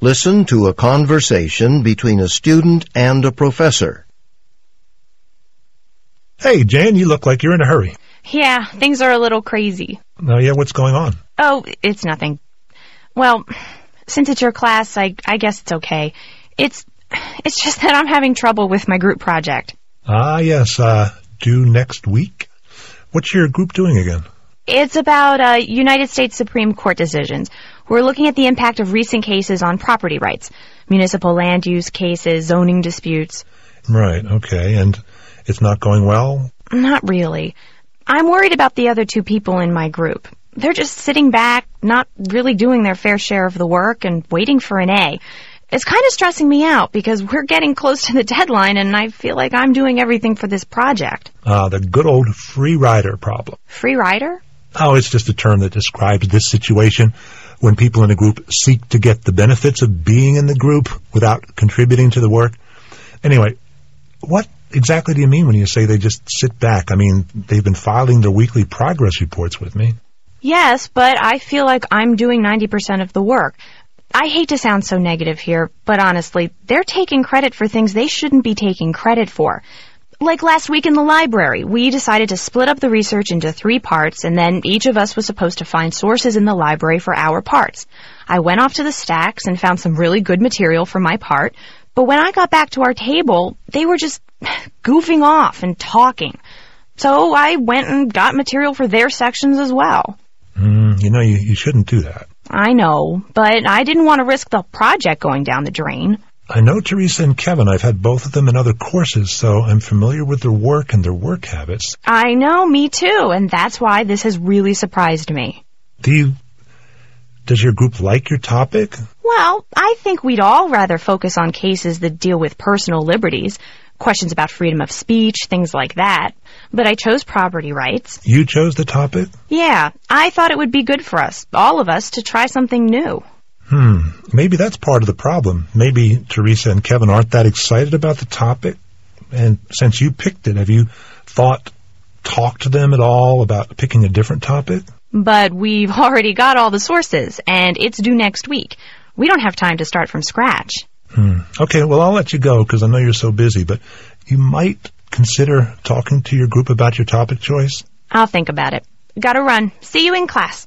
Listen to a conversation between a student and a professor. Hey, Jan, you look like you're in a hurry. Yeah, things are a little crazy. Oh, yeah, what's going on? Oh, it's nothing. Well, since it's your class, I, I guess it's okay. It's, it's just that I'm having trouble with my group project. Ah, yes, uh, due next week? What's your group doing again? It's about uh, United States Supreme Court decisions. We're looking at the impact of recent cases on property rights, municipal land use cases, zoning disputes. Right, okay, and it's not going well? Not really. I'm worried about the other two people in my group. They're just sitting back, not really doing their fair share of the work, and waiting for an A. It's kind of stressing me out because we're getting close to the deadline and I feel like I'm doing everything for this project. Ah, the good old free rider problem. Free rider? Oh, it's just a term that describes this situation when people in a group seek to get the benefits of being in the group without contributing to the work. Anyway, what exactly do you mean when you say they just sit back? I mean, they've been filing their weekly progress reports with me. Yes, but I feel like I'm doing 90% of the work. I hate to sound so negative here, but honestly, they're taking credit for things they shouldn't be taking credit for. Like last week in the library, we decided to split up the research into three parts, and then each of us was supposed to find sources in the library for our parts. I went off to the stacks and found some really good material for my part, but when I got back to our table, they were just goofing off and talking. So I went and got material for their sections as well. Mm, you know, you, you shouldn't do that. I know, but I didn't want to risk the project going down the drain. I know Teresa and Kevin. I've had both of them in other courses, so I'm familiar with their work and their work habits. I know, me too, and that's why this has really surprised me. Do you, does your group like your topic? Well, I think we'd all rather focus on cases that deal with personal liberties, questions about freedom of speech, things like that. But I chose property rights. You chose the topic? Yeah, I thought it would be good for us, all of us, to try something new. Hmm, maybe that's part of the problem. Maybe Teresa and Kevin aren't that excited about the topic. And since you picked it, have you thought, talked to them at all about picking a different topic? But we've already got all the sources, and it's due next week. We don't have time to start from scratch. Hmm. Okay, well, I'll let you go because I know you're so busy, but you might consider talking to your group about your topic choice. I'll think about it. Gotta run. See you in class.